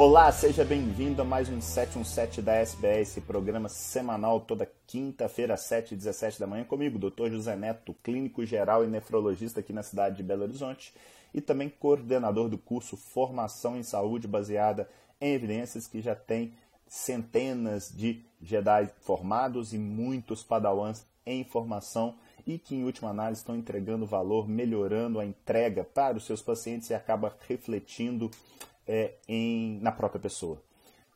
Olá, seja bem-vindo a mais um 717 da SBS, programa semanal toda quinta-feira, às 7 e 17 da manhã, comigo, Dr. José Neto, clínico geral e nefrologista aqui na cidade de Belo Horizonte e também coordenador do curso Formação em Saúde baseada em evidências que já tem centenas de Jedi formados e muitos padawans em formação e que, em última análise, estão entregando valor, melhorando a entrega para os seus pacientes e acaba refletindo é, em, na própria pessoa.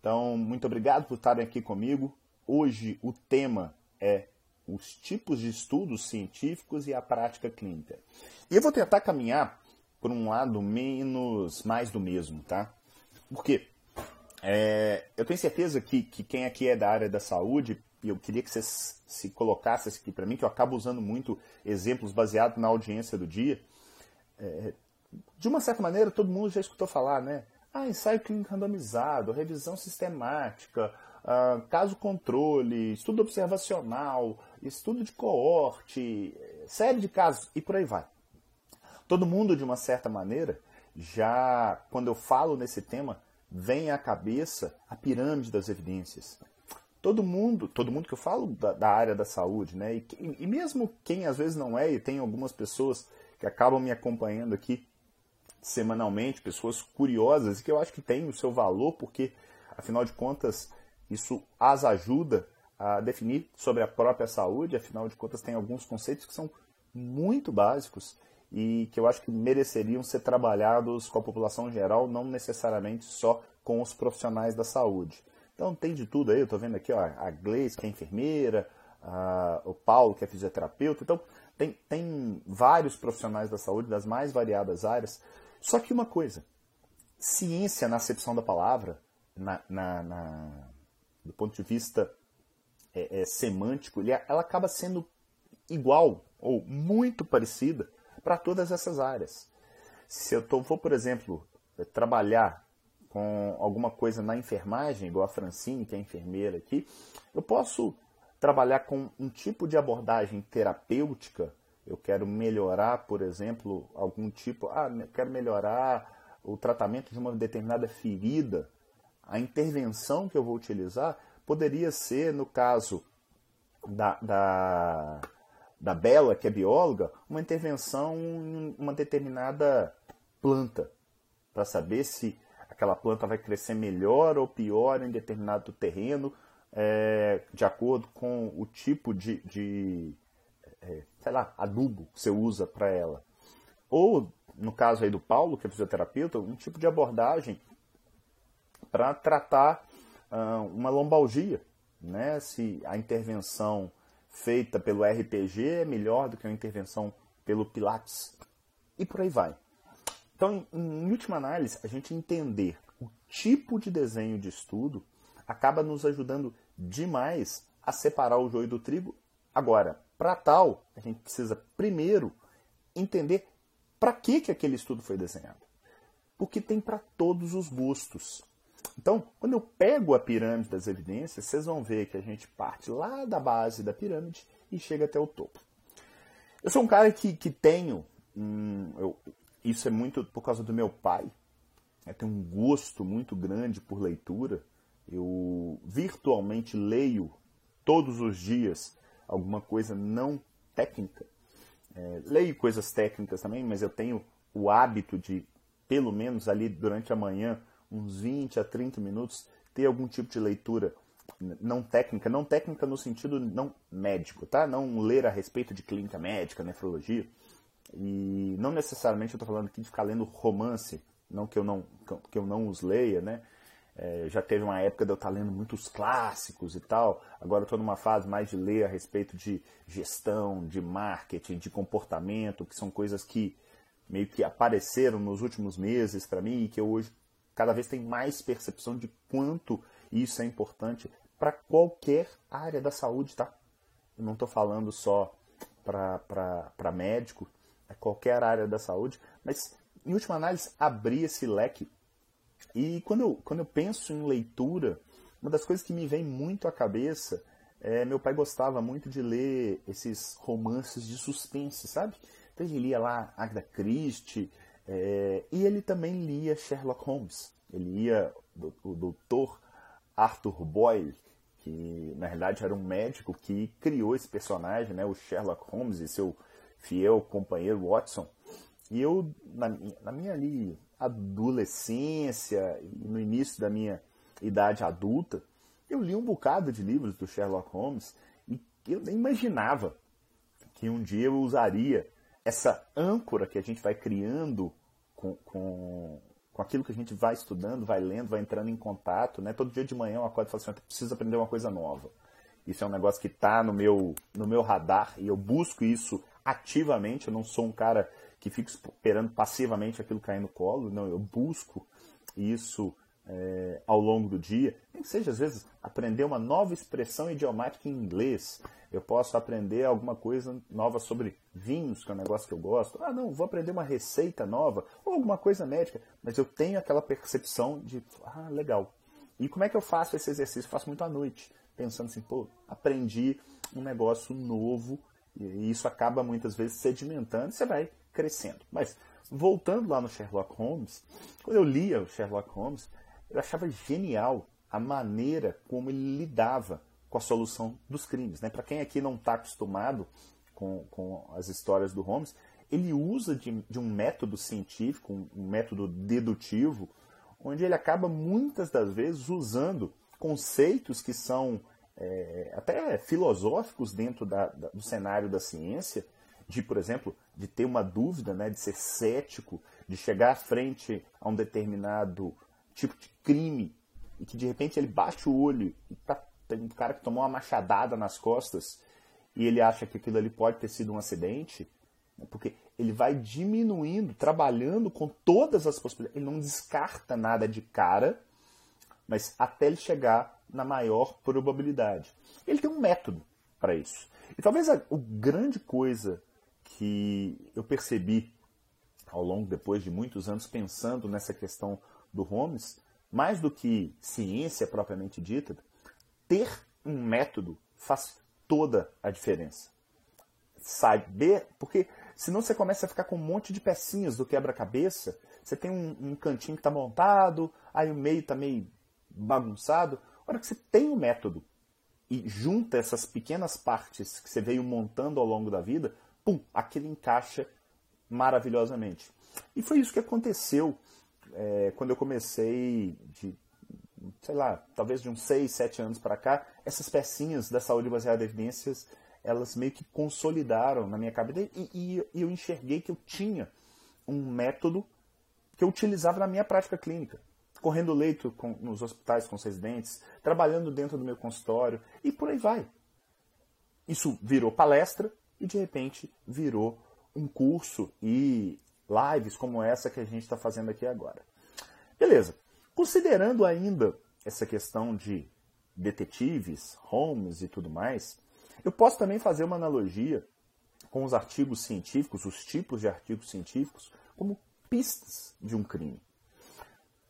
Então, muito obrigado por estarem aqui comigo. Hoje o tema é os tipos de estudos científicos e a prática clínica. E eu vou tentar caminhar por um lado menos mais do mesmo, tá? Por quê? É, eu tenho certeza que, que quem aqui é da área da saúde, eu queria que vocês se colocassem aqui para mim, que eu acabo usando muito exemplos baseados na audiência do dia. É, de uma certa maneira, todo mundo já escutou falar, né? Ah, ensaio clínico randomizado, revisão sistemática, ah, caso controle, estudo observacional, estudo de coorte, série de casos e por aí vai. Todo mundo, de uma certa maneira, já, quando eu falo nesse tema, vem à cabeça a pirâmide das evidências. Todo mundo, todo mundo que eu falo da, da área da saúde, né? E, e, mesmo quem às vezes não é, e tem algumas pessoas que acabam me acompanhando aqui semanalmente, pessoas curiosas, e que eu acho que tem o seu valor, porque, afinal de contas, isso as ajuda a definir sobre a própria saúde, afinal de contas, tem alguns conceitos que são muito básicos e que eu acho que mereceriam ser trabalhados com a população geral, não necessariamente só com os profissionais da saúde. Então tem de tudo aí, eu estou vendo aqui ó, a Gleice, que é enfermeira, a, o Paulo, que é fisioterapeuta, então tem, tem vários profissionais da saúde das mais variadas áreas. Só que uma coisa, ciência na acepção da palavra, na, na, na do ponto de vista é, é, semântico, ela acaba sendo igual ou muito parecida para todas essas áreas. Se eu tô, vou, por exemplo, trabalhar com alguma coisa na enfermagem, igual a Francine, que é enfermeira aqui, eu posso trabalhar com um tipo de abordagem terapêutica. Eu quero melhorar, por exemplo, algum tipo. Ah, eu quero melhorar o tratamento de uma determinada ferida. A intervenção que eu vou utilizar poderia ser, no caso da, da da Bela, que é bióloga, uma intervenção em uma determinada planta, para saber se aquela planta vai crescer melhor ou pior em determinado terreno, é, de acordo com o tipo de, de é, sei lá, adubo que você usa para ela. Ou, no caso aí do Paulo, que é fisioterapeuta, um tipo de abordagem para tratar uh, uma lombalgia, né? se a intervenção feita pelo RPG é melhor do que uma intervenção pelo Pilates. E por aí vai. Então, em última análise, a gente entender o tipo de desenho de estudo acaba nos ajudando demais a separar o joio do trigo. Agora, para tal, a gente precisa primeiro entender para que, que aquele estudo foi desenhado. Porque tem para todos os gostos. Então, quando eu pego a pirâmide das evidências, vocês vão ver que a gente parte lá da base da pirâmide e chega até o topo. Eu sou um cara que, que tenho, hum, eu, isso é muito por causa do meu pai, eu tenho um gosto muito grande por leitura. Eu virtualmente leio todos os dias alguma coisa não técnica. É, leio coisas técnicas também, mas eu tenho o hábito de, pelo menos ali durante a manhã, uns 20 a 30 minutos, ter algum tipo de leitura não técnica, não técnica no sentido não médico, tá? Não ler a respeito de clínica médica, nefrologia. E não necessariamente eu estou falando aqui de ficar lendo romance, não que eu não, que eu não os leia, né? É, já teve uma época de eu estar lendo muitos clássicos e tal. Agora estou numa fase mais de ler a respeito de gestão, de marketing, de comportamento, que são coisas que meio que apareceram nos últimos meses para mim e que eu hoje cada vez tem mais percepção de quanto isso é importante para qualquer área da saúde, tá? Eu não estou falando só para médico, é qualquer área da saúde, mas em última análise, abrir esse leque. E quando eu, quando eu penso em leitura, uma das coisas que me vem muito à cabeça é meu pai gostava muito de ler esses romances de suspense, sabe? Então ele lia lá Agatha Christie, é, e ele também lia Sherlock Holmes. ele ia, o doutor Arthur Boyle, que na realidade era um médico que criou esse personagem, né, o Sherlock Holmes e seu fiel companheiro Watson. E eu, na, na minha ali adolescência no início da minha idade adulta, eu li um bocado de livros do Sherlock Holmes e eu nem imaginava que um dia eu usaria essa âncora que a gente vai criando com, com, com aquilo que a gente vai estudando, vai lendo, vai entrando em contato. Né? Todo dia de manhã eu acordo e falo assim, eu preciso aprender uma coisa nova. Isso é um negócio que está no meu, no meu radar e eu busco isso ativamente. Eu não sou um cara que fica esperando passivamente aquilo cair no colo. Não, eu busco isso é, ao longo do dia. Nem que seja, às vezes, aprender uma nova expressão idiomática em inglês. Eu posso aprender alguma coisa nova sobre vinhos, que é um negócio que eu gosto. Ah, não, vou aprender uma receita nova, ou alguma coisa médica. Mas eu tenho aquela percepção de, ah, legal. E como é que eu faço esse exercício? Eu faço muito à noite, pensando assim, pô, aprendi um negócio novo, e isso acaba muitas vezes sedimentando, você vai crescendo. Mas, voltando lá no Sherlock Holmes, quando eu lia o Sherlock Holmes, eu achava genial a maneira como ele lidava com a solução dos crimes. Né? Para quem aqui não está acostumado com, com as histórias do Holmes, ele usa de, de um método científico, um, um, método dedutivo, onde ele acaba muitas das vezes usando conceitos que são é, até filosóficos dentro da, da, do cenário da ciência, de, por exemplo, de ter uma dúvida, né, de ser cético, de chegar à frente a um determinado tipo de crime e que de repente ele bate o olho e tá, tem um cara que tomou uma machadada nas costas e ele acha que aquilo ali pode ter sido um acidente, né, porque ele vai diminuindo, trabalhando com todas as possibilidades. Ele não descarta nada de cara, mas até ele chegar na maior probabilidade. Ele tem um método para isso. E talvez a, a grande coisa que eu percebi ao longo, depois de muitos anos, pensando nessa questão do Holmes, mais do que ciência propriamente dita, ter um método faz toda a diferença. Saber, porque senão você começa a ficar com um monte de pecinhas do quebra-cabeça, você tem um, um cantinho que está montado, aí o meio está meio bagunçado. A hora que você tem um método e junta essas pequenas partes que você veio montando ao longo da vida, pum, aquilo encaixa maravilhosamente. E foi isso que aconteceu é, quando eu comecei de, sei lá, talvez de uns 6, 7 anos para cá, essas pecinhas da saúde baseada em evidências, elas meio que consolidaram na minha cabeça e, e, e eu enxerguei que eu tinha um método que eu utilizava na minha prática clínica. Correndo leito com, nos hospitais com os residentes, trabalhando dentro do meu consultório e por aí vai. Isso virou palestra e de repente virou um curso e lives como essa que a gente está fazendo aqui agora. Beleza. Considerando ainda essa questão de detetives, Holmes e tudo mais, eu posso também fazer uma analogia com os artigos científicos, os tipos de artigos científicos, como pistas de um crime.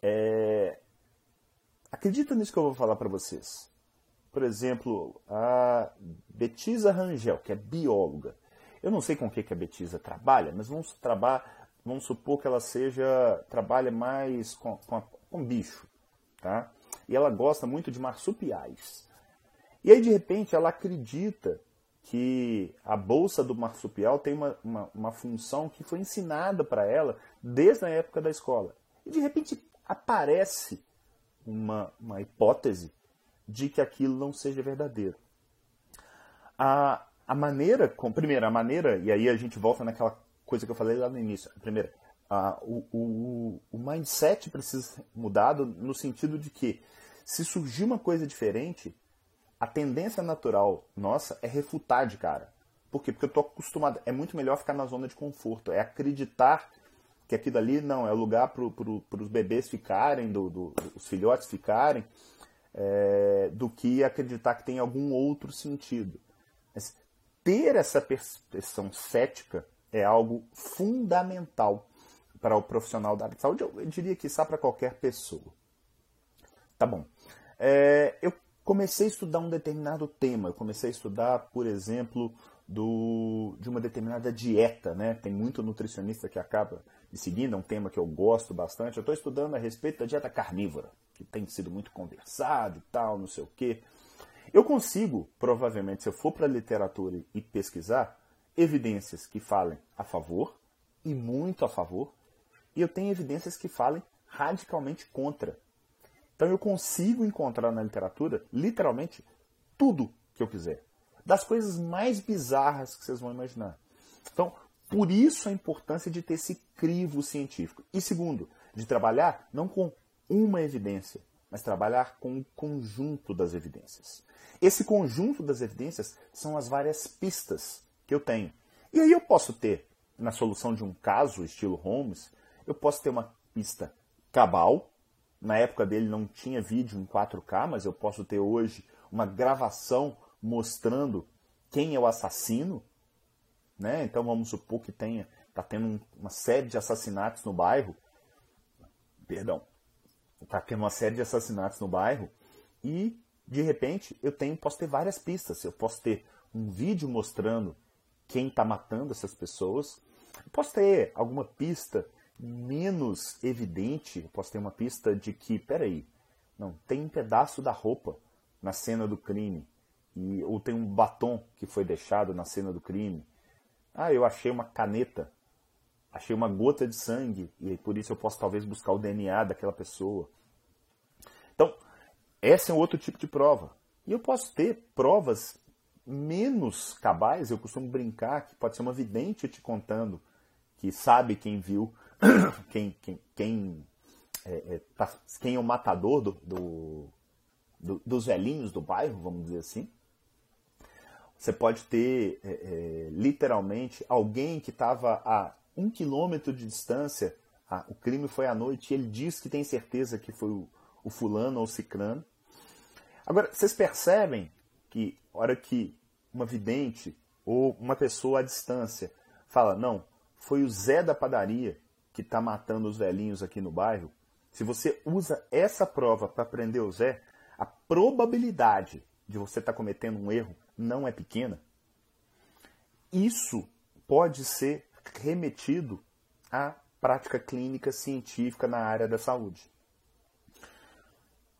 É... Acredita nisso que eu vou falar para vocês. Por exemplo, a Betisa Rangel, que é bióloga. Eu não sei com o que, que a Betisa trabalha, mas vamos trabalhar vamos supor que ela seja trabalha mais com, com, com bicho, tá? E ela gosta muito de marsupiais. E aí de repente ela acredita que a bolsa do marsupial tem uma, uma, uma função que foi ensinada para ela desde a época da escola. E de repente aparece uma, uma hipótese de que aquilo não seja verdadeiro. A, a maneira, com, primeiro, a maneira, e aí a gente volta naquela coisa que eu falei lá no início. Primeiro, uh, o, o, o mindset precisa ser mudado no sentido de que se surgir uma coisa diferente, a tendência natural nossa é refutar de cara. Por quê? Porque eu estou acostumado. É muito melhor ficar na zona de conforto. É acreditar que aquilo ali não é lugar para pro, os bebês ficarem, do, do, os filhotes ficarem, é, do que acreditar que tem algum outro sentido. Mas ter essa percepção cética é algo fundamental para o profissional da área de saúde, eu diria que está para qualquer pessoa. Tá bom. É, eu comecei a estudar um determinado tema. Eu comecei a estudar, por exemplo, do, de uma determinada dieta, né? Tem muito nutricionista que acaba me seguindo, é um tema que eu gosto bastante. Eu estou estudando a respeito da dieta carnívora, que tem sido muito conversado e tal, não sei o quê. Eu consigo, provavelmente, se eu for para a literatura e pesquisar, evidências que falem a favor e muito a favor, e eu tenho evidências que falem radicalmente contra. Então eu consigo encontrar na literatura, literalmente, tudo que eu quiser das coisas mais bizarras que vocês vão imaginar. Então, por isso a importância de ter esse crivo científico. E segundo, de trabalhar não com uma evidência, mas trabalhar com o conjunto das evidências. Esse conjunto das evidências são as várias pistas que eu tenho. E aí eu posso ter, na solução de um caso, estilo Holmes, eu posso ter uma pista cabal. Na época dele não tinha vídeo em 4K, mas eu posso ter hoje uma gravação mostrando quem é o assassino, né? Então vamos supor que tenha tá tendo uma série de assassinatos no bairro, perdão, tá tendo uma série de assassinatos no bairro e de repente eu tenho posso ter várias pistas, eu posso ter um vídeo mostrando quem está matando essas pessoas, eu posso ter alguma pista menos evidente, eu posso ter uma pista de que, peraí, não, tem um pedaço da roupa na cena do crime. E, ou tem um batom que foi deixado na cena do crime. Ah, eu achei uma caneta, achei uma gota de sangue, e por isso eu posso talvez buscar o DNA daquela pessoa. Esse é um outro tipo de prova. E eu posso ter provas menos cabais, eu costumo brincar que pode ser uma vidente te contando que sabe quem viu, quem, quem, quem, é, é, tá, quem é o matador do, do, do, dos velhinhos do bairro, vamos dizer assim. Você pode ter é, é, literalmente alguém que estava a um quilômetro de distância, ah, o crime foi à noite, e ele diz que tem certeza que foi o, o fulano ou o cicrano. Agora, vocês percebem que hora que uma vidente ou uma pessoa à distância fala, não, foi o Zé da padaria que está matando os velhinhos aqui no bairro, se você usa essa prova para prender o Zé, a probabilidade de você estar tá cometendo um erro não é pequena, isso pode ser remetido à prática clínica científica na área da saúde.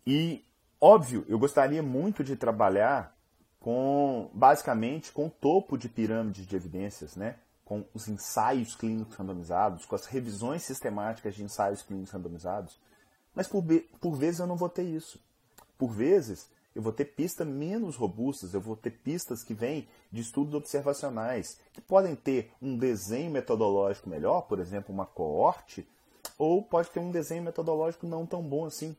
E, óbvio, eu gostaria muito de trabalhar com, basicamente, com o topo de pirâmide de evidências, né? com os ensaios clínicos randomizados, com as revisões sistemáticas de ensaios clínicos randomizados, mas por, por vezes eu não vou ter isso. Por vezes eu vou ter pistas menos robustas, eu vou ter pistas que vêm de estudos observacionais, que podem ter um desenho metodológico melhor, por exemplo, uma coorte, ou pode ter um desenho metodológico não tão bom assim,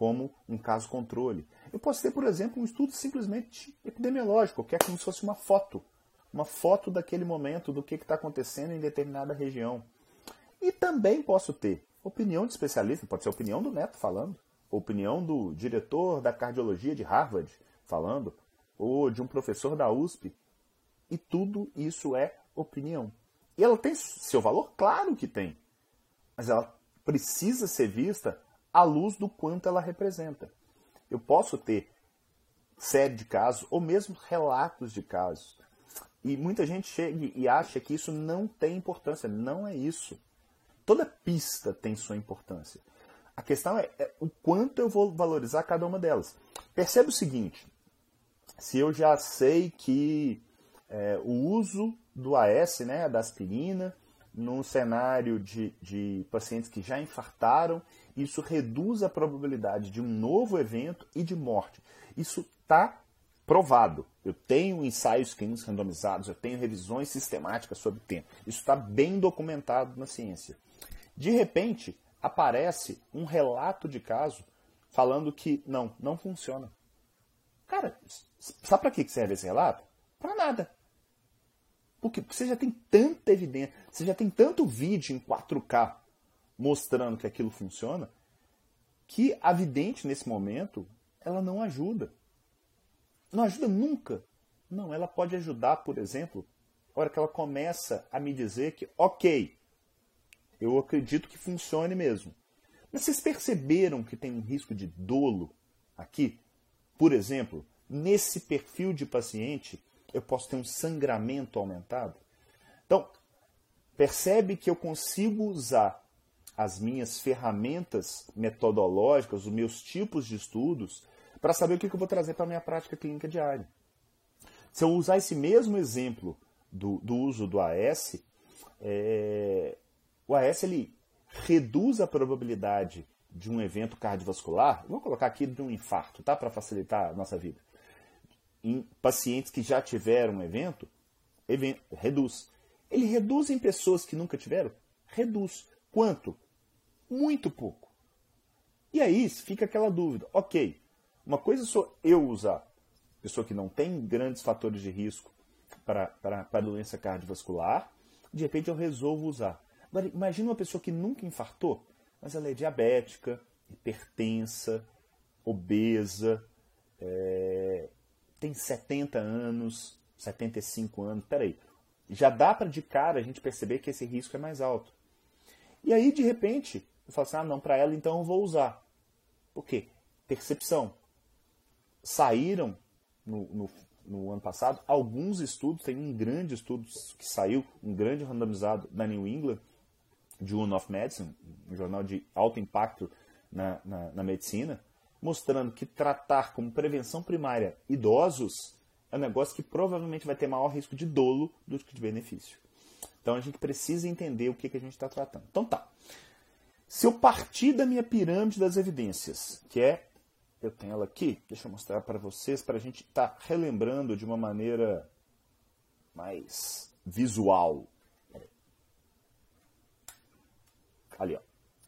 como um caso controle. Eu posso ter, por exemplo, um estudo simplesmente epidemiológico, que é como se fosse uma foto, uma foto daquele momento, do que está acontecendo em determinada região. E também posso ter opinião de especialista, pode ser a opinião do Neto falando, opinião do diretor da cardiologia de Harvard falando, ou de um professor da USP. E tudo isso é opinião. E ela tem seu valor? Claro que tem. Mas ela precisa ser vista à luz do quanto ela representa. Eu posso ter série de casos, ou mesmo relatos de casos. E muita gente chega e acha que isso não tem importância. Não é isso. Toda pista tem sua importância. A questão é, é, o quanto eu vou valorizar cada uma delas. Percebe o seguinte: se eu já sei que é, o uso do AS, né, da aspirina, num cenário de, de pacientes que já infartaram, isso reduz a probabilidade de um novo evento e de morte. Isso está provado. Eu tenho ensaios clínicos randomizados, eu tenho revisões sistemáticas sobre o tempo. Isso está bem documentado na ciência. De repente, aparece um relato de caso falando que não, não funciona. Cara, sabe para que serve esse relato? Para nada. Porque você já tem tanta evidência, você já tem tanto vídeo em 4K mostrando que aquilo funciona, que a vidente nesse momento, ela não ajuda. Não ajuda nunca. Não, ela pode ajudar, por exemplo, a hora que ela começa a me dizer que, ok, eu acredito que funcione mesmo. Mas vocês perceberam que tem um risco de dolo aqui? Por exemplo, nesse perfil de paciente eu posso ter um sangramento aumentado. Então, percebe que eu consigo usar as minhas ferramentas metodológicas, os meus tipos de estudos, para saber o que eu vou trazer para a minha prática clínica diária. Se eu usar esse mesmo exemplo do, do uso do AS, é, o AS ele reduz a probabilidade de um evento cardiovascular, vou colocar aqui de um infarto, tá? Para facilitar a nossa vida. Em pacientes que já tiveram um evento, evento, reduz. Ele reduz em pessoas que nunca tiveram? Reduz. Quanto? Muito pouco. E aí fica aquela dúvida. Ok, uma coisa só eu usar, pessoa que não tem grandes fatores de risco para a doença cardiovascular, de repente eu resolvo usar. Agora, imagina uma pessoa que nunca infartou, mas ela é diabética, hipertensa, obesa, é, tem 70 anos, 75 anos. Peraí, já dá para de cara a gente perceber que esse risco é mais alto. E aí, de repente, eu falo assim: ah, não, para ela então eu vou usar. Por quê? Percepção. Saíram no, no, no ano passado alguns estudos, tem um grande estudo que saiu, um grande randomizado da New England, Journal of Medicine, um jornal de alto impacto na, na, na medicina, mostrando que tratar como prevenção primária idosos é um negócio que provavelmente vai ter maior risco de dolo do que de benefício. Então a gente precisa entender o que, que a gente está tratando. Então tá. Se eu partir da minha pirâmide das evidências, que é, eu tenho ela aqui, deixa eu mostrar para vocês, para a gente estar tá relembrando de uma maneira mais visual ali, ó,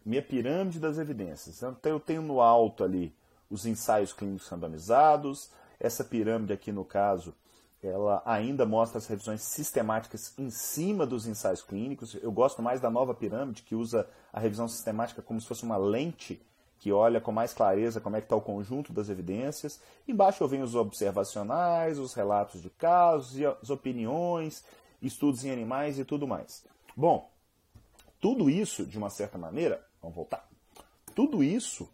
minha pirâmide das evidências. Então eu tenho no alto ali os ensaios clínicos randomizados. Essa pirâmide aqui, no caso, ela ainda mostra as revisões sistemáticas em cima dos ensaios clínicos. Eu gosto mais da nova pirâmide, que usa a revisão sistemática como se fosse uma lente que olha com mais clareza como é que está o conjunto das evidências. Embaixo eu venho os observacionais, os relatos de casos, as opiniões, estudos em animais e tudo mais. Bom, tudo isso, de uma certa maneira, vamos voltar, tudo isso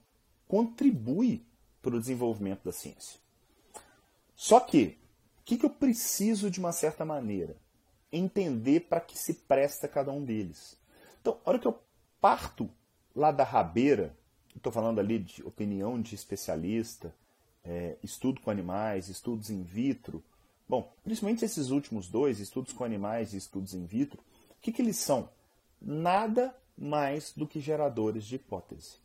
contribui para o desenvolvimento da ciência. Só que, que, que eu preciso, de uma certa maneira? Entender para que se presta cada um deles. Então, a hora que eu parto lá da rabeira, estou falando ali de opinião de especialista, é, estudo com animais, estudos in vitro. Bom, principalmente esses últimos dois, estudos com animais e estudos in vitro, o que, que eles são? nada mais do que geradores de hipótese.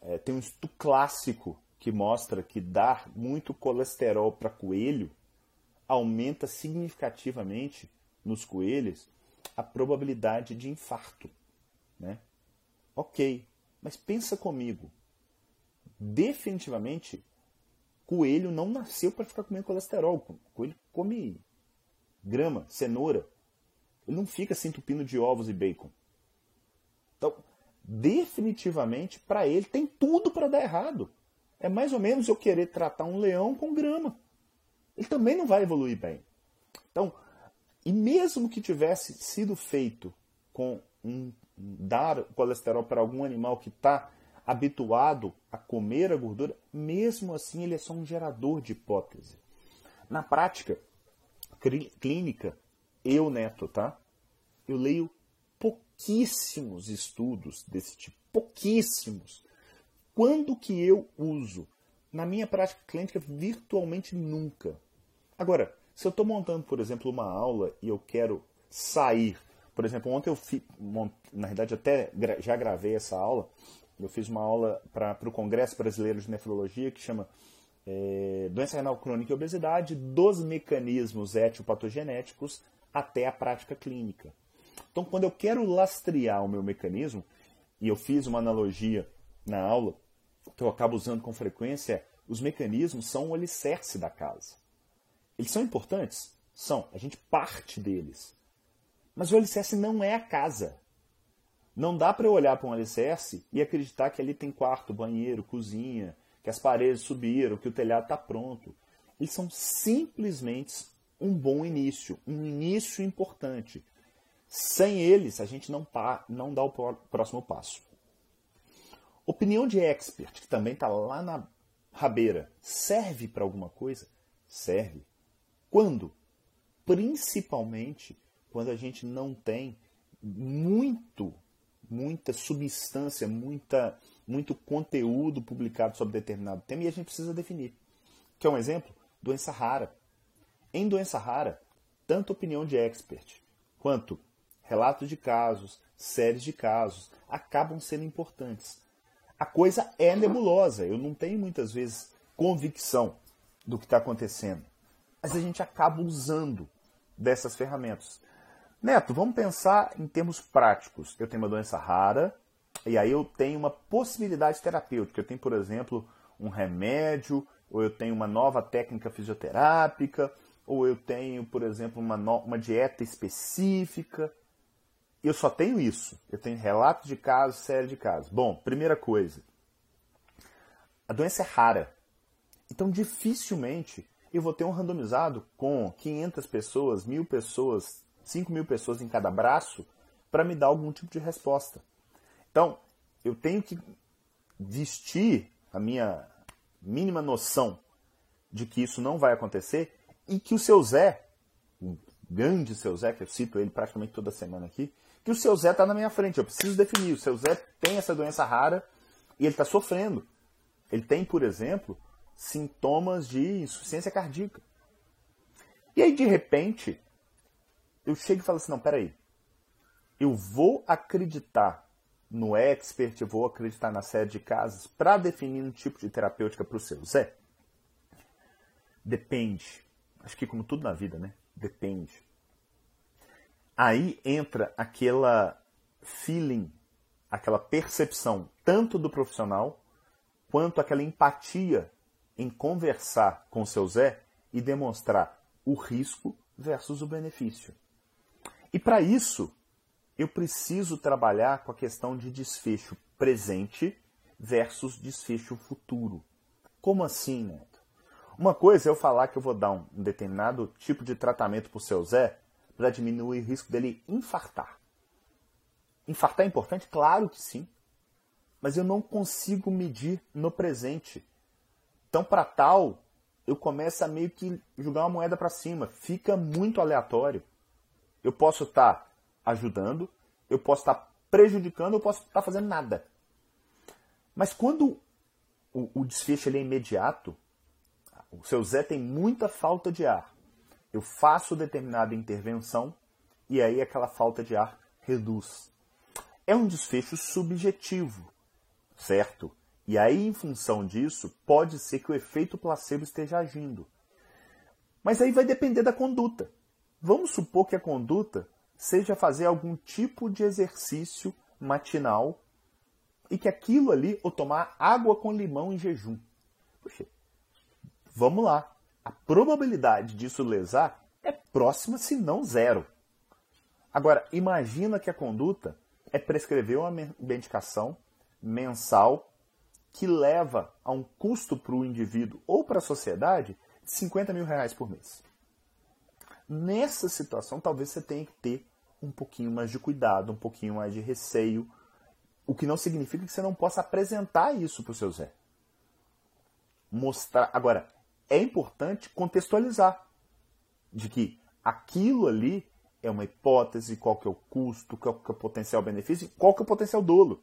É, tem um estudo clássico que mostra que dar muito colesterol para coelho aumenta significativamente nos coelhos a probabilidade de infarto. Né? Ok, mas pensa comigo. Definitivamente, coelho não nasceu para ficar comendo colesterol. Coelho come grama, cenoura. Ele não fica se entupindo de ovos e bacon. Então, definitivamente, para ele, tem tudo para dar errado. É mais ou menos eu querer tratar um leão com grama. Ele também não vai evoluir bem. Então, e mesmo que tivesse sido feito com um, dar colesterol para algum animal que está habituado a comer a gordura, mesmo assim ele é só um gerador de hipótese. Na prática clínica, eu, Neto, tá? Eu leio pouquíssimos estudos desse tipo, pouquíssimos. Quando que eu uso? Na minha prática clínica, virtualmente nunca. Agora, se eu estou montando, por exemplo, uma aula e eu quero sair, por exemplo, ontem eu fiz, na verdade até já gravei essa aula, eu fiz uma aula para o Congresso Brasileiro de Nefrologia que chama é, Doença Renal Crônica e Obesidade, dos mecanismos etiopatogenéticos até a prática clínica. Então, quando eu quero lastrear o meu mecanismo, e eu fiz uma analogia na aula, que eu acabo usando com frequência, os mecanismos são o alicerce da casa. Eles são importantes? São. A gente parte deles. Mas o alicerce não é a casa. Não dá para eu olhar para um alicerce e acreditar que ali tem quarto, banheiro, cozinha, que as paredes subiram, que o telhado está pronto. Eles são simplesmente um bom início, um início importante. Sem eles, a gente não, não dá o próximo passo. Opinião de expert, que também está lá na rabeira, serve para alguma coisa? Serve. Quando? Principalmente quando a gente não tem muito, muita substância, muita, muito conteúdo publicado sobre determinado tema e a gente precisa definir. Quer um exemplo? Doença rara. Em doença rara, tanto opinião de expert quanto relatos de casos, séries de casos, acabam sendo importantes. A coisa é nebulosa, eu não tenho muitas vezes convicção do que está acontecendo, mas a gente acaba usando dessas ferramentas. Neto, vamos pensar em termos práticos. Eu tenho uma doença rara e aí eu tenho uma possibilidade terapêutica. Eu tenho, por exemplo, um remédio, ou eu tenho uma nova técnica fisioterápica, ou eu tenho, por exemplo, uma, uma dieta específica. Eu só tenho isso. Eu tenho relatos de casos, série de casos. Bom, primeira coisa. A doença é rara. Então, dificilmente eu vou ter um randomizado com 500 pessoas, mil pessoas, 5 mil pessoas em cada braço para me dar algum tipo de resposta. Então, eu tenho que vestir a minha mínima noção de que isso não vai acontecer e que o seu Zé, o grande seu Zé, que eu cito ele praticamente toda semana aqui, que o seu Zé está na minha frente. Eu preciso definir. O seu Zé tem essa doença rara e ele está sofrendo. Ele tem, por exemplo, sintomas de insuficiência cardíaca. E aí, de repente, eu chego e falo assim: não, peraí. Eu vou acreditar no expert, eu vou acreditar na série de casos para definir um tipo de terapêutica para o seu Zé? Depende. Acho que como tudo na vida, né? Depende. Aí entra aquela feeling, aquela percepção, tanto do profissional, quanto aquela empatia em conversar com seu Zé e demonstrar o risco versus o benefício. E para isso, eu preciso trabalhar com a questão de desfecho presente versus desfecho futuro. Como assim, Neto? Uma coisa é eu falar que eu vou dar um determinado tipo de tratamento para o seu Zé para diminuir o risco dele infartar. Infartar é importante? Claro que sim. Mas eu não consigo medir no presente. Então, para tal, eu começo a meio que jogar uma moeda para cima. Fica muito aleatório. Eu posso estar tá ajudando, eu posso estar prejudicando, eu posso estar fazendo nada. Mas quando o, o desfecho é imediato, o seu Zé tem muita falta de ar. Eu faço determinada intervenção e aí aquela falta de ar reduz. É um desfecho subjetivo, certo? E aí, em função disso, pode ser que o efeito placebo esteja agindo. Mas aí vai depender da conduta. Vamos supor que a conduta seja fazer algum tipo de exercício matinal e que aquilo ali, ou tomar água com limão em jejum. Puxa, vamos lá. A probabilidade disso lesar é próxima, se não zero. Agora, imagina que a conduta é prescrever uma medicação mensal que leva a um custo para o indivíduo ou para a sociedade de 50 mil reais por mês. Nessa situação, talvez você tenha que ter um pouquinho mais de cuidado, um pouquinho mais de receio, o que não significa que você não possa apresentar isso para o seu Zé. Mostrar. Agora, é importante contextualizar de que aquilo ali é uma hipótese, qual que é o custo, qual que é o potencial benefício qual que é o potencial dolo.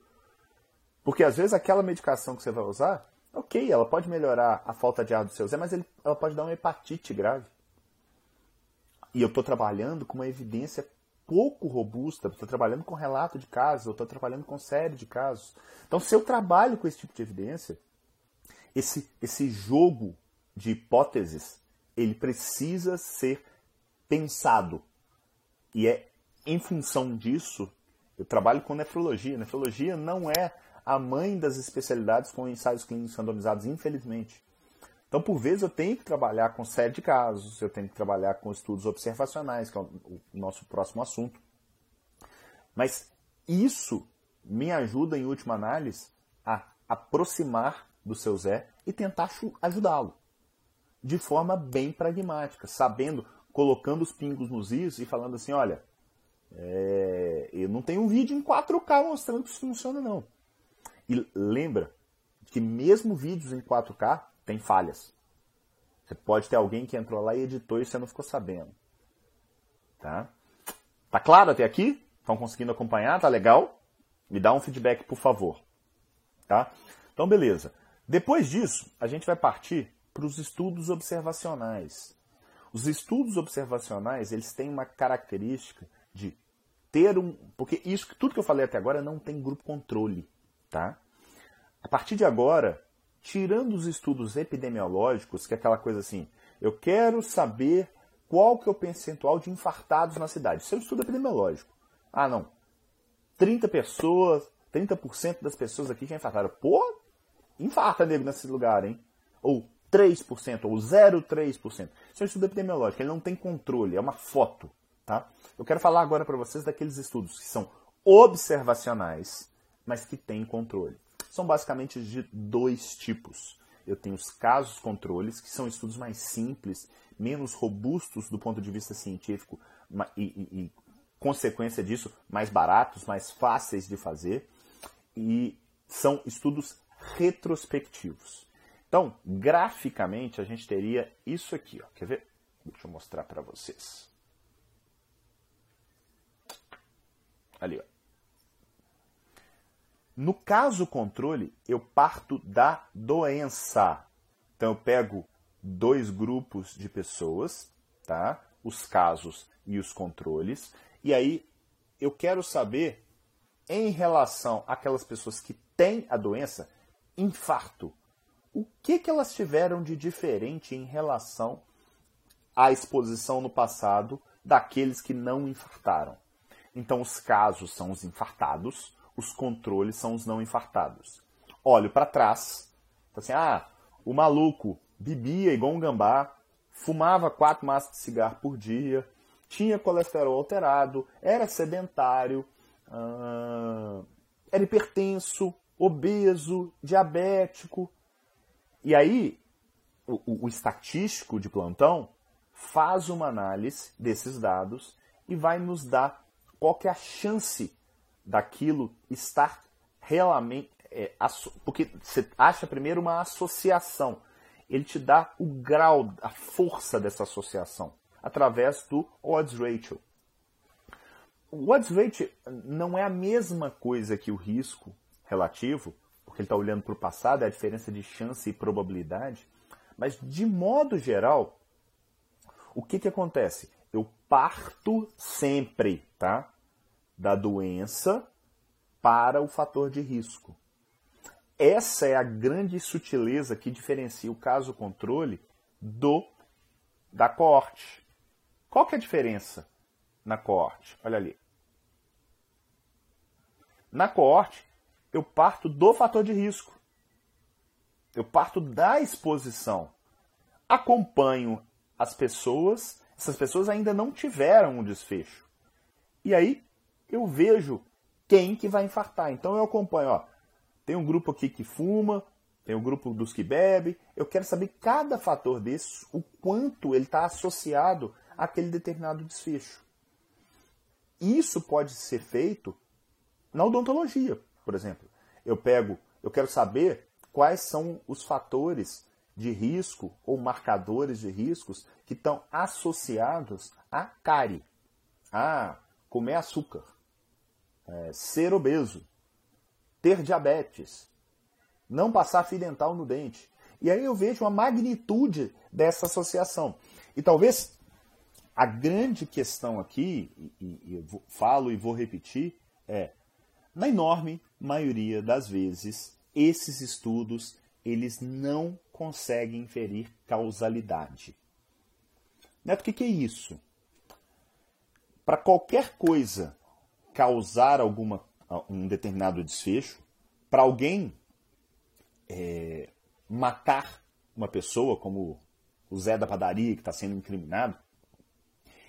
Porque às vezes aquela medicação que você vai usar, ok, ela pode melhorar a falta de ar do seu Zé, mas ele, ela pode dar uma hepatite grave. E eu estou trabalhando com uma evidência pouco robusta, estou trabalhando com relato de casos, estou trabalhando com série de casos. Então, se eu trabalho com esse tipo de evidência, esse, esse jogo de hipóteses, ele precisa ser pensado. E é em função disso, eu trabalho com nefrologia. Nefrologia não é a mãe das especialidades com ensaios clínicos randomizados, infelizmente. Então, por vezes, eu tenho que trabalhar com série de casos, eu tenho que trabalhar com estudos observacionais, que é o nosso próximo assunto. Mas isso me ajuda, em última análise, a aproximar do seu Zé e tentar ajudá-lo. De forma bem pragmática, sabendo, colocando os pingos nos is e falando assim: olha, é, eu não tenho um vídeo em 4K mostrando que isso funciona, não. E lembra que mesmo vídeos em 4K tem falhas. Você pode ter alguém que entrou lá e editou e você não ficou sabendo. Tá? Tá claro até aqui? Estão conseguindo acompanhar? Tá legal? Me dá um feedback, por favor. Tá? Então, beleza. Depois disso, a gente vai partir para os estudos observacionais. Os estudos observacionais, eles têm uma característica de ter um... Porque isso, tudo que eu falei até agora não tem grupo controle, tá? A partir de agora, tirando os estudos epidemiológicos, que é aquela coisa assim, eu quero saber qual que é o percentual de infartados na cidade. Isso é um estudo epidemiológico. Ah, não. 30 pessoas, 30% das pessoas aqui já infartaram. Pô, infarta nego nesse lugar, hein? Ou 3%, ou 0,3%. Isso é um estudo epidemiológico, ele não tem controle, é uma foto, tá? Eu quero falar agora para vocês daqueles estudos que são observacionais, mas que têm controle. São basicamente de dois tipos. Eu tenho os casos controles, que são estudos mais simples, menos robustos do ponto de vista científico e, e, e consequência disso, mais baratos, mais fáceis de fazer. E são estudos retrospectivos. Então, graficamente, a gente teria isso aqui. Ó. Quer ver? Deixa eu mostrar para vocês. Ali, ó. No caso controle, eu parto da doença. Então, eu pego dois grupos de pessoas, tá? Os casos e os controles. E aí, eu quero saber, em relação àquelas pessoas que têm a doença, infarto, o que, que elas tiveram de diferente em relação à exposição no passado daqueles que não infartaram. Então, os casos são os infartados, os controles são os não infartados. Olho para trás, assim, ah, o maluco bebia igual um gambá, fumava quatro maços de cigarro por dia, tinha colesterol alterado, era sedentário, uh, era hipertenso, obeso, diabético. E aí, o, o, o estatístico de plantão faz uma análise desses dados e vai nos dar qual que é a chance daquilo estar realmente. É, porque você acha primeiro uma associação. Ele te dá o grau, a força dessa associação, através do odds ratio. O odds ratio não é a mesma coisa que o risco relativo, porque ele está olhando para o passado, é a diferença de chance e probabilidade. Mas, de modo geral, o que, que acontece? Eu parto sempre tá, da doença para o fator de risco. Essa é a grande sutileza que diferencia o caso controle do da coorte. Qual que é a diferença na coorte? Olha ali. Na coorte, eu parto do fator de risco. Eu parto da exposição. Acompanho as pessoas, essas pessoas ainda não tiveram um desfecho. E aí eu vejo quem que vai infartar. Então eu acompanho, ó, tem um grupo aqui que fuma, tem um grupo dos que bebe. Eu quero saber cada fator desses, o quanto ele está associado àquele determinado desfecho. Isso pode ser feito na odontologia por exemplo. Eu pego, eu quero saber quais são os fatores de risco ou marcadores de riscos que estão associados a cárie. Ah, comer açúcar, é, ser obeso, ter diabetes, não passar fio dental no dente. E aí eu vejo a magnitude dessa associação. E talvez a grande questão aqui, e, e eu falo e vou repetir, é na enorme maioria das vezes, esses estudos eles não conseguem inferir causalidade. Neto, o que, que é isso? Para qualquer coisa causar alguma, um determinado desfecho, para alguém é, matar uma pessoa, como o Zé da padaria que está sendo incriminado,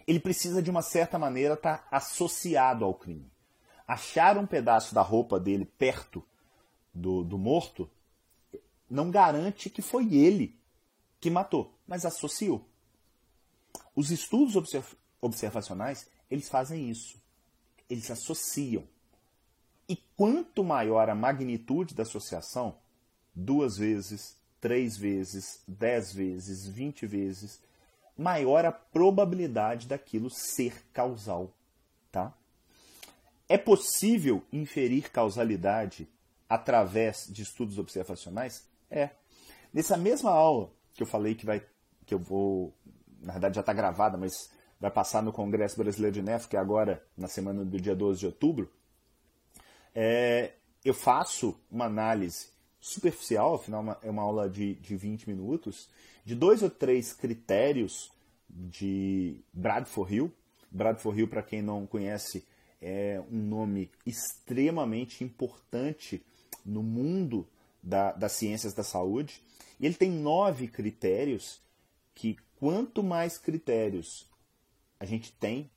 ele precisa de uma certa maneira estar tá associado ao crime achar um pedaço da roupa dele perto do, do morto não garante que foi ele que matou, mas associou. Os estudos observacionais, eles fazem isso. Eles associam. E quanto maior a magnitude da associação, duas vezes, 3 vezes, 10 vezes, 20 vezes, maior a probabilidade daquilo ser causal, tá? É possível inferir causalidade através de estudos observacionais? É. Nessa mesma aula que eu falei que vai que eu vou, na verdade já está gravada, mas vai passar no Congresso Brasileiro de Nef, que é agora na semana do dia 12 de outubro, é, eu faço uma análise superficial, afinal é uma aula de, de 20 minutos, de dois ou três critérios de Bradford Hill. Bradford Hill, para quem não conhece, é um nome extremamente importante no mundo da, das ciências da saúde. E ele tem nove critérios que, quanto mais critérios a gente tem,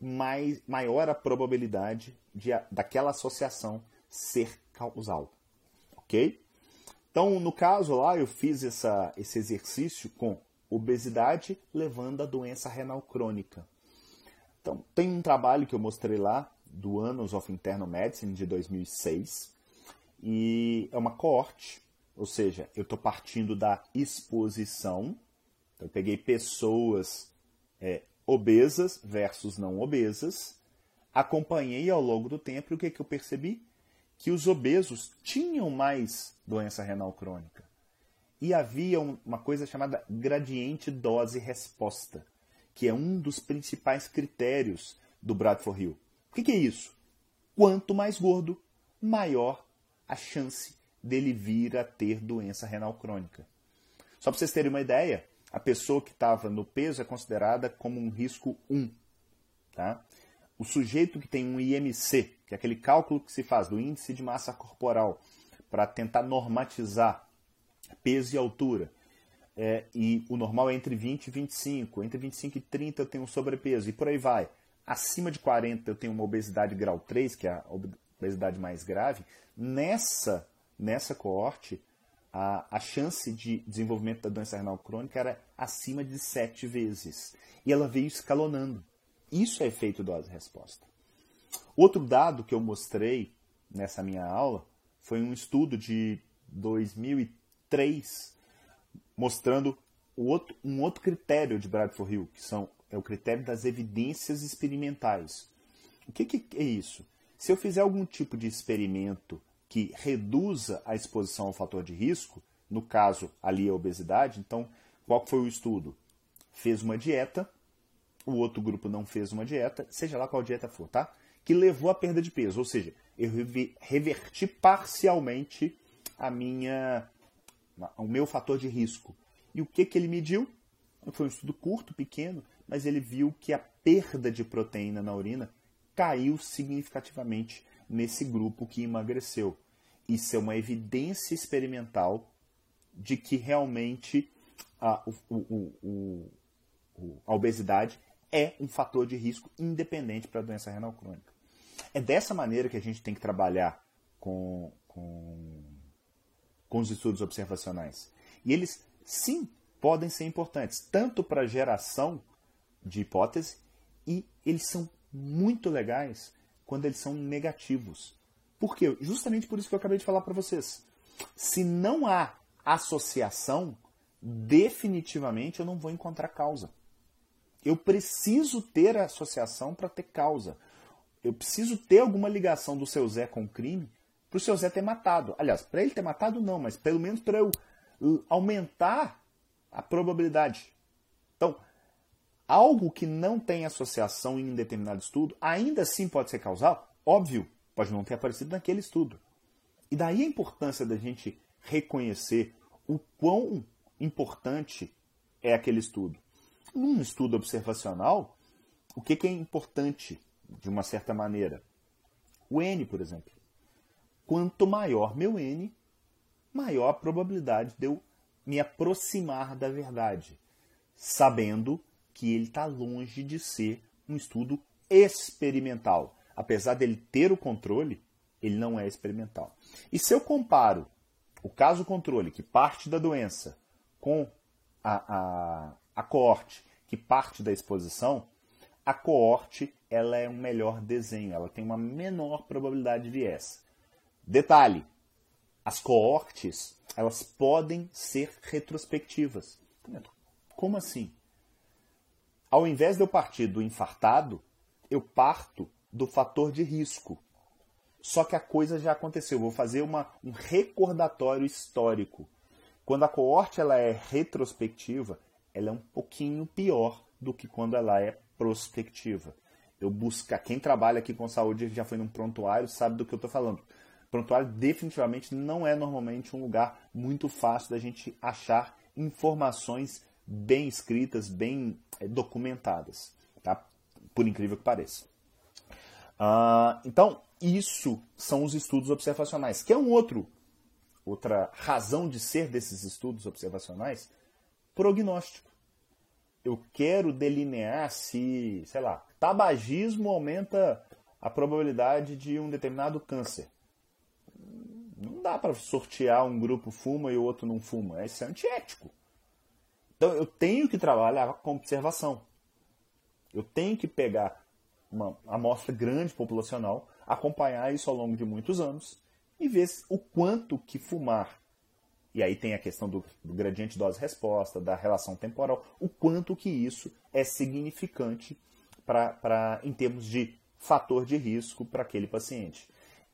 mais, maior a probabilidade de, daquela associação ser causal. Ok? Então, no caso lá, eu fiz essa, esse exercício com obesidade levando à doença renal crônica. Então, tem um trabalho que eu mostrei lá, do Annals of Internal Medicine, de 2006, e é uma coorte, ou seja, eu estou partindo da exposição, então, eu peguei pessoas é, obesas versus não obesas, acompanhei ao longo do tempo e o que, que eu percebi? Que os obesos tinham mais doença renal crônica. E havia uma coisa chamada gradiente dose-resposta, que é um dos principais critérios do Bradford Hill. O que, que é isso? Quanto mais gordo, maior a chance dele vir a ter doença renal crônica. Só para vocês terem uma ideia, a pessoa que estava no peso é considerada como um risco 1. Tá? O sujeito que tem um IMC, que é aquele cálculo que se faz do índice de massa corporal, para tentar normatizar peso e altura, é, e o normal é entre 20 e 25, entre 25 e 30 eu tenho um sobrepeso, e por aí vai. Acima de 40 eu tenho uma obesidade grau 3, que é a obesidade mais grave. Nessa, nessa coorte, a, a chance de desenvolvimento da doença renal crônica era acima de sete vezes. E ela veio escalonando. Isso é efeito dose-resposta. Outro dado que eu mostrei nessa minha aula foi um estudo de 2003 mostrando outro, um outro critério de Bradford Hill, que são, é o critério das evidências experimentais. O que, que é isso? Se eu fizer algum tipo de experimento que reduza a exposição ao fator de risco, no caso ali a obesidade, então qual foi o estudo? Fez uma dieta, o outro grupo não fez uma dieta, seja lá qual dieta for, tá? Que levou à perda de peso, ou seja, eu reverti parcialmente a minha, o meu fator de risco. E o que, que ele mediu? Foi um estudo curto, pequeno, mas ele viu que a perda de proteína na urina caiu significativamente nesse grupo que emagreceu. Isso é uma evidência experimental de que realmente a, o, o, o, a obesidade é um fator de risco independente para a doença renal crônica. É dessa maneira que a gente tem que trabalhar com, com, com os estudos observacionais. E eles, sim, podem ser importantes, tanto para a geração de hipótese, e eles são muito legais quando eles são negativos. Por quê? Justamente por isso que eu acabei de falar para vocês. Se não há associação, definitivamente eu não vou encontrar causa. Eu preciso ter associação para ter causa. Eu preciso ter alguma ligação do seu Zé com o crime para o seu Zé ter matado. Aliás, para ele ter matado não, mas pelo menos para eu aumentar a probabilidade. Então, algo que não tem associação em um determinado estudo, ainda assim pode ser causal? Óbvio, pode não ter aparecido naquele estudo. E daí a importância da gente reconhecer o quão importante é aquele estudo. Num estudo observacional, o que, é importante de uma certa maneira? O N, por exemplo. Quanto maior meu N, maior a probabilidade de eu me aproximar da verdade, sabendo que ele está longe de ser um estudo experimental. Apesar dele ter o controle, ele não é experimental. E se eu comparo o caso controle, que parte da doença, com a, a, a coorte, que parte da exposição, a coorte ela é um melhor desenho, ela tem uma menor probabilidade de viés. Detalhe, as coortes, elas podem ser retrospectivas. Como assim? Ao invés de eu partir do infartado, eu parto do fator de risco. Só que a coisa já aconteceu. Vou fazer uma, um recordatório histórico. Quando a coorte ela é retrospectiva, ela é um pouquinho pior do que quando ela é prospectiva. Eu buscar quem trabalha aqui com saúde já foi num prontuário sabe do que eu estou falando. Prontuário definitivamente não é normalmente um lugar muito fácil da gente achar informações bem escritas, bem é, documentadas, tá? Por incrível que pareça. Uh, então, isso são os estudos observacionais, que é um outro outra razão de ser desses estudos observacionais, prognóstico. Eu quero delinear se, sei lá, tabagismo aumenta a probabilidade de um determinado câncer. Não dá para sortear um grupo fuma e o outro não fuma. Isso é antiético. Então eu tenho que trabalhar com observação. Eu tenho que pegar uma amostra grande populacional, acompanhar isso ao longo de muitos anos e ver o quanto que fumar. E aí tem a questão do, do gradiente dose-resposta, da relação temporal, o quanto que isso é significante para em termos de fator de risco para aquele paciente.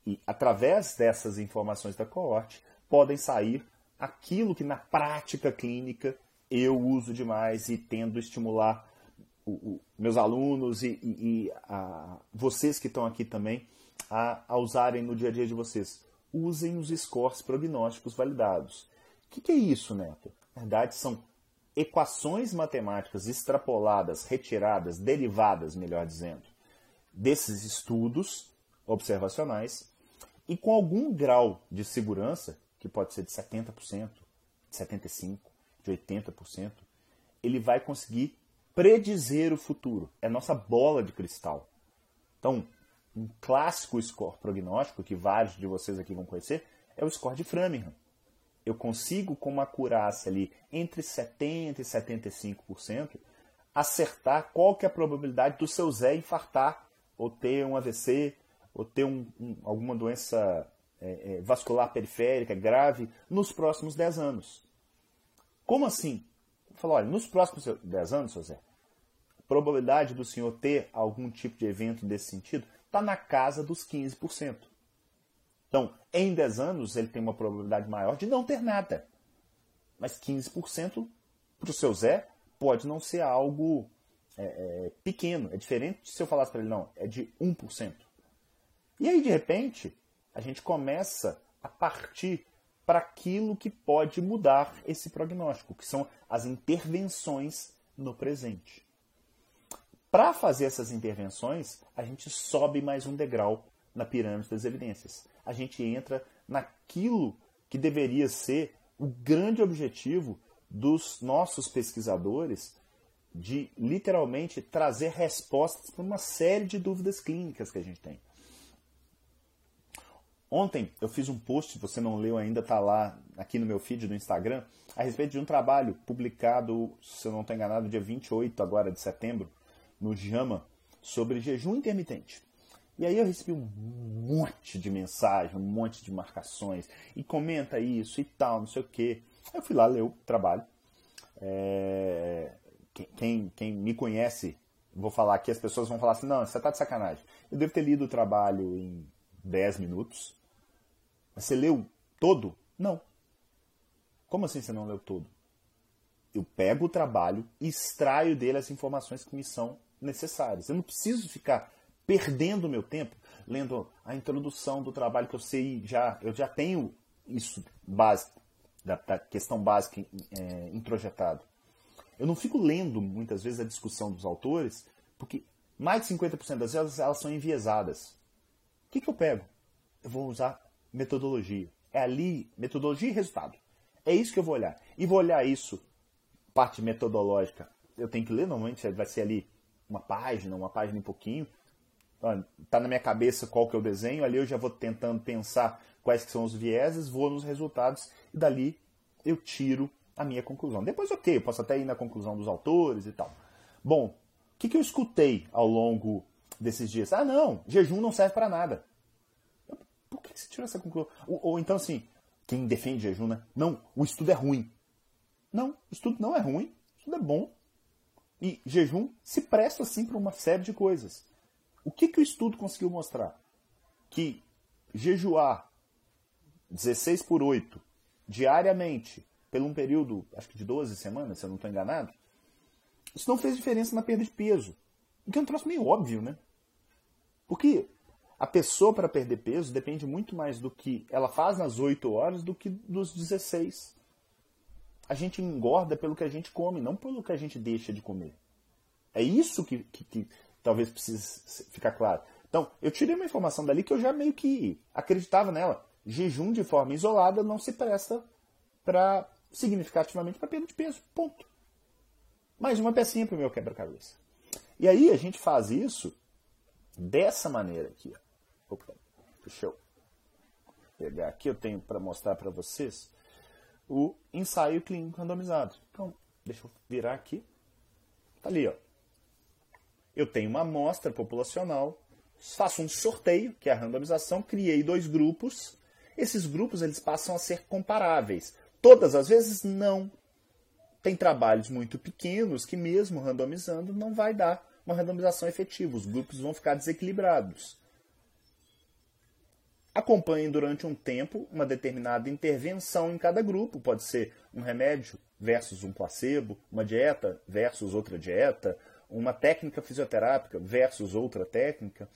E através dessas informações da coorte podem sair aquilo que na prática clínica eu uso demais e tendo estimular o, o, meus alunos e, e, e a, vocês que estão aqui também a, a, usarem no dia a dia de vocês. Usem os scores prognósticos validados. O que, que é isso, Neto? Na verdade, são equações matemáticas extrapoladas, retiradas, derivadas, melhor dizendo, desses estudos observacionais e com algum grau de segurança, que pode ser de 70%, de 75%, de 80%, ele vai conseguir predizer o futuro. É nossa bola de cristal. Então, um clássico score prognóstico que vários de vocês aqui vão conhecer é o score de Framingham. Eu consigo, com uma acurácia ali entre 70% e 75%, acertar qual que é a probabilidade do seu Zé infartar, ou ter um AVC, ou ter um, um, alguma doença é, é, vascular periférica grave nos próximos 10 anos. Como assim? Falou, olha, nos próximos 10 anos, seu Zé, a probabilidade do senhor ter algum tipo de evento desse sentido está na casa dos 15%. Então, em 10 anos, ele tem uma probabilidade maior de não ter nada. Mas 15% para o seu Zé pode não ser algo é, é, pequeno. É diferente se eu falasse para ele, não, é de 1%. E aí, de repente, a gente começa a partir para aquilo que pode mudar esse prognóstico, que são as intervenções no presente. Para fazer essas intervenções, a gente sobe mais um degrau na pirâmide das evidências. A gente entra naquilo que deveria ser o grande objetivo dos nossos pesquisadores de literalmente trazer respostas para uma série de dúvidas clínicas que a gente tem. Ontem eu fiz um post, você não leu ainda, está lá aqui no meu feed do Instagram, a respeito de um trabalho publicado, se eu não estou enganado, dia 28 agora de setembro, no JAMA, sobre jejum intermitente. E aí eu recebi um monte de mensagem, um monte de marcações, e comenta isso e tal, não sei o quê. Eu fui lá ler o trabalho. É... Quem, quem me conhece, vou falar aqui, as pessoas vão falar assim, não, você está de sacanagem. Eu devo ter lido o trabalho em 10 minutos, você leu todo? Não. Como assim você não leu todo? Eu pego o trabalho e extraio dele as informações que me são necessárias. Eu não preciso ficar perdendo meu tempo lendo a introdução do trabalho que eu sei já, eu já tenho isso básico, da, da questão básica é, introjetado. Eu não fico lendo muitas vezes a discussão dos autores, porque mais de 50% das vezes elas são enviesadas. O que, que eu pego? Eu vou usar metodologia. É ali, metodologia e resultado. É isso que eu vou olhar. E vou olhar isso, parte metodológica. Eu tenho que ler, normalmente vai ser ali uma página, uma página e pouquinho. Está na minha cabeça qual que o desenho, ali eu já vou tentando pensar quais que são os vieses, vou nos resultados e dali eu tiro a minha conclusão. Depois, ok, eu posso até ir na conclusão dos autores e tal. Bom, o que, que eu escutei ao longo desses dias? Ah, não, jejum não serve para nada. Por que você tirou essa conclusão? Ou, ou então, assim, quem defende jejum, né? Não, o estudo é ruim. Não, o estudo não é ruim, o estudo é bom. E jejum se presta assim para uma série de coisas. O que, que o estudo conseguiu mostrar? Que jejuar 16 por 8 diariamente, por um período, acho que de 12 semanas, se eu não estou enganado, isso não fez diferença na perda de peso. O que é um troço meio óbvio, né? Porque a pessoa para perder peso depende muito mais do que ela faz nas 8 horas do que dos 16. A gente engorda pelo que a gente come, não pelo que a gente deixa de comer. É isso que, que, que talvez precise ficar claro. Então, eu tirei uma informação dali que eu já meio que acreditava nela. Jejum de forma isolada não se presta para significativamente para perda de peso. Ponto. Mais uma pecinha para o meu quebra-cabeça. E aí a gente faz isso dessa maneira aqui. Ó. Opa, deixa eu pegar aqui, eu tenho para mostrar para vocês o ensaio clínico randomizado. Então, deixa eu virar aqui. Tá ali, ó. Eu tenho uma amostra populacional, faço um sorteio, que é a randomização, criei dois grupos. Esses grupos eles passam a ser comparáveis. Todas as vezes não. Tem trabalhos muito pequenos que mesmo randomizando não vai dar uma randomização efetiva. Os grupos vão ficar desequilibrados. Acompanhem durante um tempo uma determinada intervenção em cada grupo. Pode ser um remédio versus um placebo, uma dieta versus outra dieta, uma técnica fisioterápica versus outra técnica,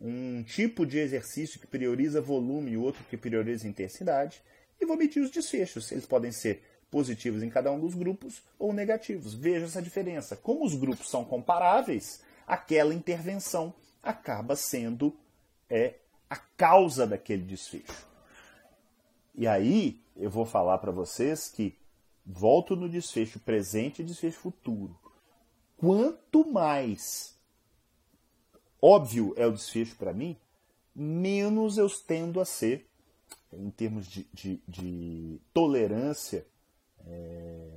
um tipo de exercício que prioriza volume e outro que prioriza intensidade, e vou medir os desfechos. Eles podem ser positivos em cada um dos grupos ou negativos. Veja essa diferença. Como os grupos são comparáveis, aquela intervenção acaba sendo é, a causa daquele desfecho. E aí eu vou falar para vocês que volto no desfecho presente e desfecho futuro. Quanto mais óbvio é o desfecho para mim, menos eu tendo a ser, em termos de, de, de tolerância é,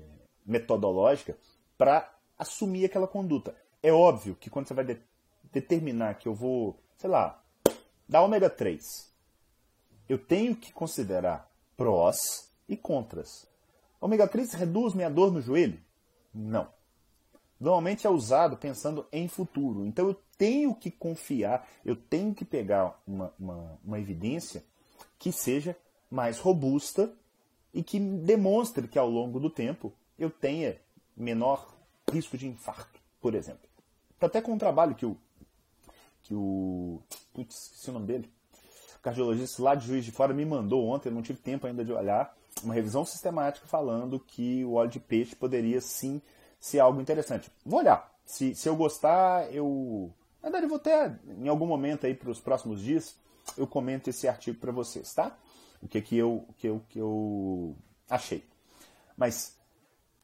metodológica, para assumir aquela conduta. É óbvio que quando você vai de, determinar que eu vou, sei lá, da ômega 3, eu tenho que considerar prós e contras. Ômega 3 reduz minha dor no joelho? Não. Normalmente é usado pensando em futuro. Então eu tenho que confiar, eu tenho que pegar uma, uma, uma evidência que seja mais robusta e que demonstre que ao longo do tempo eu tenha menor risco de infarto, por exemplo. Até com um trabalho que o que o. Putz, esqueci o nome dele. O cardiologista lá de Juiz de Fora me mandou ontem, eu não tive tempo ainda de olhar, uma revisão sistemática falando que o óleo de peixe poderia sim ser algo interessante. Vou olhar. Se, se eu gostar, eu. Na verdade, vou até, em algum momento aí para os próximos dias, eu comento esse artigo para vocês, tá? O que, que, eu, que, eu, que eu achei. Mas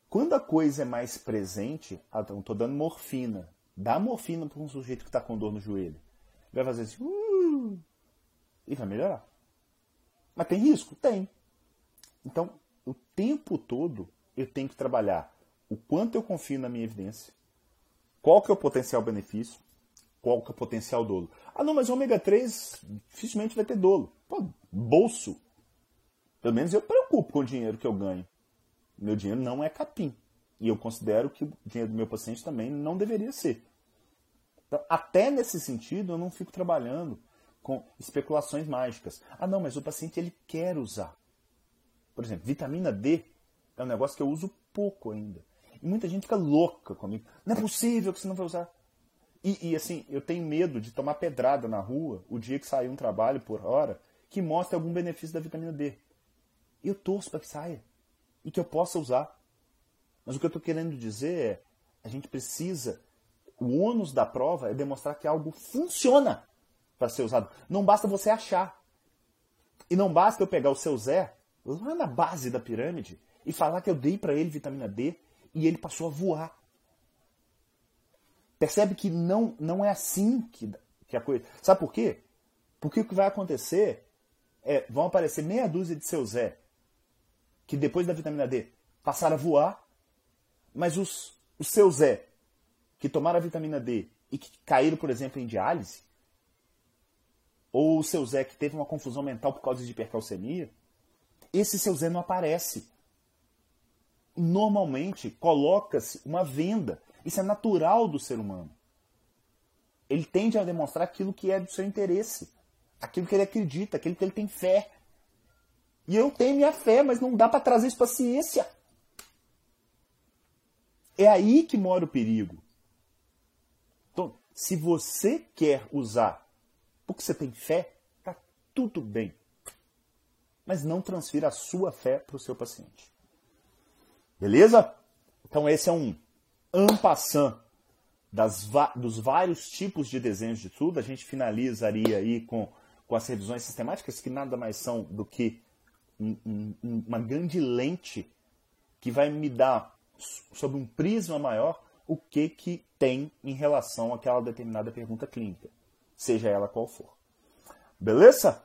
quando a coisa é mais presente, ah, então estou dando morfina, Dá morfina para um sujeito que está com dor no joelho. Vai fazer assim, uh, e vai melhorar. Mas tem risco? Tem. Então, o tempo todo eu tenho que trabalhar o quanto eu confio na minha evidência, qual que é o potencial benefício, qual que é o potencial dolo. Ah, não, mas ômega 3 dificilmente vai ter dolo. Pô, bolso. Pelo menos eu preocupo com o dinheiro que eu ganho. Meu dinheiro não é capim. E eu considero que o dinheiro do meu paciente também não deveria ser. Então, até nesse sentido, eu não fico trabalhando com especulações mágicas. Ah, não, mas o paciente ele quer usar. Por exemplo, vitamina D é um negócio que eu uso pouco ainda. E muita gente fica louca comigo. Não é possível que você não vai usar. E, e, assim, eu tenho medo de tomar pedrada na rua o dia que sair um trabalho por hora que mostre algum benefício da vitamina D. Eu torço para que saia. E que eu possa usar. Mas o que eu estou querendo dizer é, a gente precisa, o ônus da prova é demonstrar que algo funciona para ser usado. Não basta você achar. E não basta eu pegar o seu Zé, lá na base da pirâmide, e falar que eu dei para ele vitamina D e ele passou a voar. Percebe que não, não é assim que, que a coisa. Sabe por quê? Porque o que vai acontecer é vão aparecer meia dúzia de seu Zé que depois da vitamina D passaram a voar mas os, os seus Zé, que tomaram a vitamina D e que caíram, por exemplo, em diálise, ou o seu Zé que teve uma confusão mental por causa de hipercalcemia, esse seu Zé não aparece. Normalmente coloca-se uma venda. Isso é natural do ser humano. Ele tende a demonstrar aquilo que é do seu interesse, aquilo que ele acredita, aquilo que ele tem fé. E eu tenho minha fé, mas não dá para trazer isso para ciência. É aí que mora o perigo. Então, se você quer usar porque você tem fé, tá tudo bem. Mas não transfira a sua fé para o seu paciente. Beleza? Então esse é um ampassant das, dos vários tipos de desenhos de tudo. A gente finalizaria aí com, com as revisões sistemáticas, que nada mais são do que um, um, uma grande lente que vai me dar, sob um prisma maior, o que, que tem em relação àquela determinada pergunta clínica, seja ela qual for. Beleza?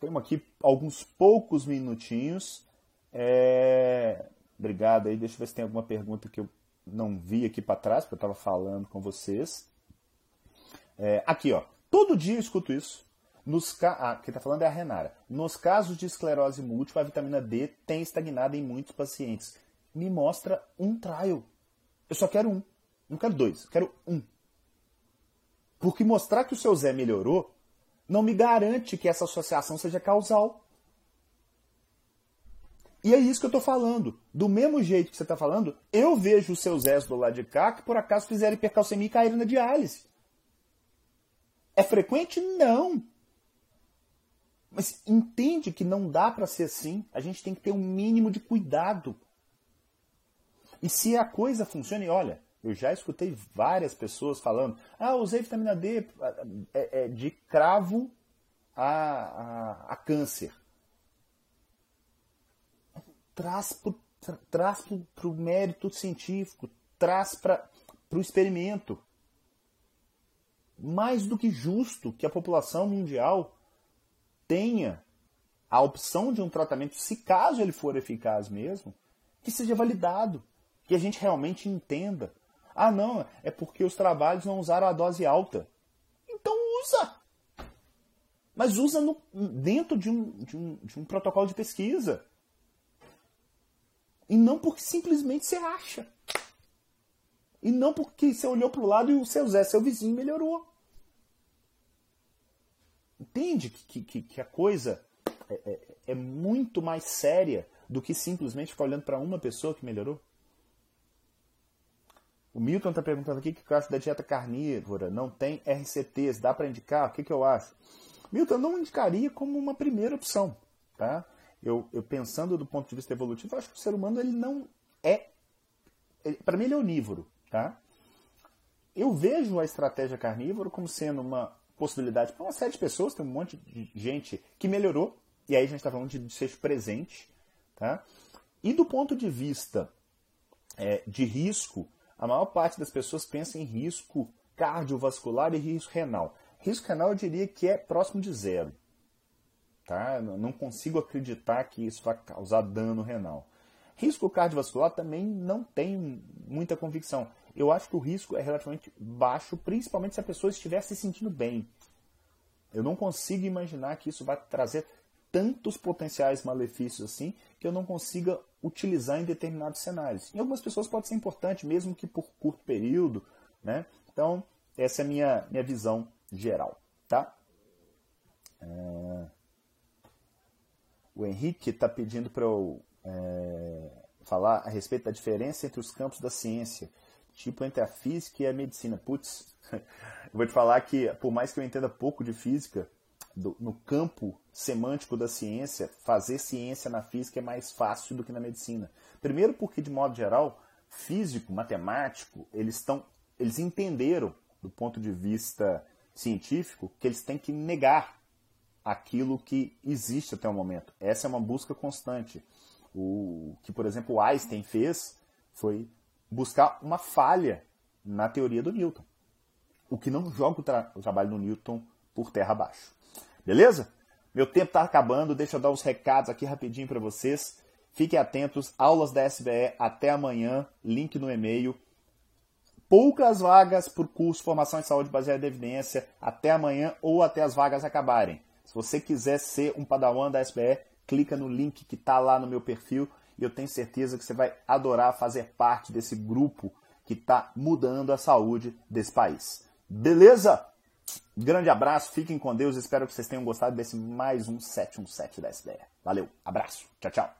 Temos aqui alguns poucos minutinhos. É... Obrigado aí. Deixa eu ver se tem alguma pergunta que eu não vi aqui para trás, porque eu estava falando com vocês. É... Aqui, ó. Todo dia eu escuto isso. Nos ca... ah, quem está falando é a Renara. Nos casos de esclerose múltipla, a vitamina D tem estagnado em muitos pacientes. Me mostra um trial. Eu só quero um. Não quero dois, quero um. Porque mostrar que o seu Zé melhorou não me garante que essa associação seja causal. E é isso que eu estou falando. Do mesmo jeito que você está falando, eu vejo os seus Zés do lado de cá que por acaso fizeram hipercalcemia e caíram na diálise. É frequente? Não. Mas entende que não dá para ser assim. A gente tem que ter um mínimo de cuidado. E se a coisa funciona, e olha, eu já escutei várias pessoas falando: ah, usei vitamina D é, é de cravo a, a, a câncer. Traz para o mérito científico, traz para o experimento. Mais do que justo que a população mundial tenha a opção de um tratamento, se caso ele for eficaz mesmo, que seja validado, que a gente realmente entenda. Ah, não, é porque os trabalhos não usaram a dose alta. Então usa! Mas usa no, dentro de um, de, um, de um protocolo de pesquisa. E não porque simplesmente você acha. E não porque você olhou para o lado e o seu Zé, seu vizinho, melhorou. Entende que, que, que a coisa é, é, é, muito mais séria do que simplesmente ficar olhando para uma pessoa que melhorou? O Milton está perguntando aqui o que eu acho da dieta carnívora. Não tem RCTs, dá para indicar? O que, que eu acho? Milton, eu não indicaria como uma primeira opção. Tá? Eu, eu pensando do ponto de vista evolutivo, acho que o ser humano ele não é. Para mim, ele é onívoro. Tá? Eu vejo a estratégia carnívora como sendo uma possibilidade para uma série de pessoas, tem um monte de gente que melhorou, e aí a gente está falando de desfecho presente. Tá? E do ponto de vista é, de risco, a maior parte das pessoas pensa em risco cardiovascular e risco renal. Risco renal eu diria que é próximo de zero. Tá? Não consigo acreditar que isso vai causar dano renal. Risco cardiovascular também não tem muita convicção eu acho que o risco é relativamente baixo, principalmente se a pessoa estiver se sentindo bem. Eu não consigo imaginar que isso vai trazer tantos potenciais malefícios assim que eu não consiga utilizar em determinados cenários. Em algumas pessoas pode ser importante, mesmo que por curto período, né? Então, essa é a minha, minha visão geral, tá? É... O Henrique está pedindo para eu é... falar a respeito da diferença entre os campos da ciência tipo entre a física e a medicina. Putz, eu vou te falar que, por mais que eu entenda pouco de física, do, no campo semântico da ciência, fazer ciência na física é mais fácil do que na medicina. Primeiro porque, de modo geral, físico, matemático, eles estão, eles entenderam, do ponto de vista científico, que eles têm que negar aquilo que existe até o momento. Essa é uma busca constante. O que, por exemplo, Einstein fez foi buscar uma falha na teoria do Newton. O que não joga o, tra o trabalho do Newton por terra abaixo. Beleza? Meu tempo está acabando, deixa eu dar os recados aqui rapidinho para vocês. Fiquem atentos, aulas da SBE até amanhã, link no e-mail. Poucas vagas por curso Formação em Saúde Baseada em Evidência até amanhã ou até as vagas acabarem. Se você quiser ser um padawan da SBE, clica no link que está lá no meu perfil e eu tenho certeza que você vai adorar fazer parte desse grupo que está mudando a saúde desse país. Beleza? Grande abraço, fiquem com Deus, espero que vocês tenham gostado desse mais um 717 da SBR. Valeu, abraço, tchau, tchau.